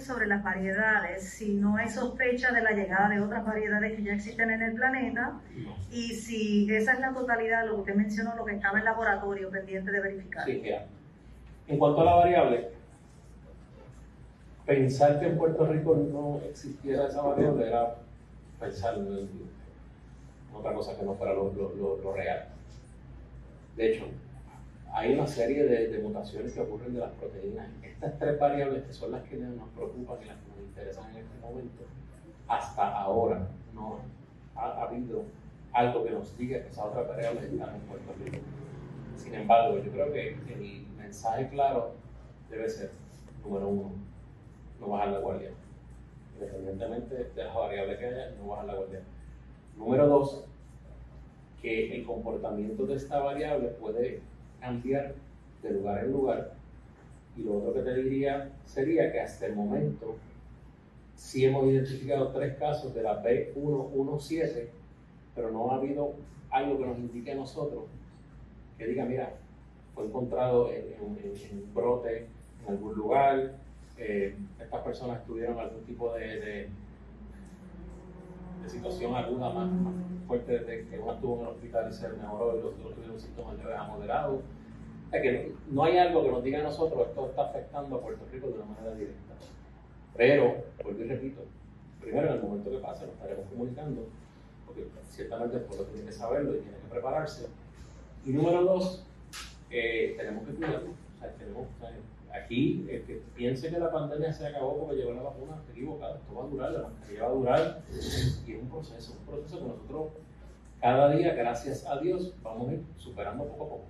Sobre las variedades, si no hay sospecha de la llegada de otras variedades que ya existen en el planeta y si esa es la totalidad de lo que usted mencionó, lo que estaba en laboratorio pendiente de verificar. Sí, mira. En cuanto a la variable, pensar que en Puerto Rico no existiera esa variable era pensar en otra cosa que no fuera lo, lo, lo, real. De hecho, hay una serie de, de, mutaciones que ocurren de las proteínas. Estas tres variables que son las que nos preocupan y las que nos interesan en este momento, hasta ahora no ha, habido algo que nos diga que esas otras variables están en Puerto Rico. Sin embargo, yo creo que el mensaje claro debe ser, número uno, no bajar la guardia independientemente de las variables que haya, no bajar la guardia. Número dos, que el comportamiento de esta variable puede cambiar de lugar en lugar. Y lo otro que te diría sería que hasta el momento sí hemos identificado tres casos de la B117, pero no ha habido algo que nos indique a nosotros que diga, mira, fue encontrado en, un brote en algún lugar, eh, estas personas tuvieron algún tipo de, de, situación aguda más, fuerte de que uno estuvo en el hospital y se mejoró y los otros tuvieron síntomas leves a moderados. Es que no hay algo que nos diga a nosotros esto está afectando a Puerto Rico de una manera directa. Pero, vuelvo y repito, primero en el momento que pase nos estaremos comunicando, porque ciertamente el pueblo tiene que saberlo y tiene que prepararse. Y número dos, eh, tenemos que cuidarnos. O sea, tenemos, aquí el que piense que la pandemia se acabó porque llegó la vacuna está equivocado. Esto va a durar, la mascarilla va a durar y es un proceso, un proceso que nosotros cada día, gracias a Dios, vamos a ir superando poco a poco.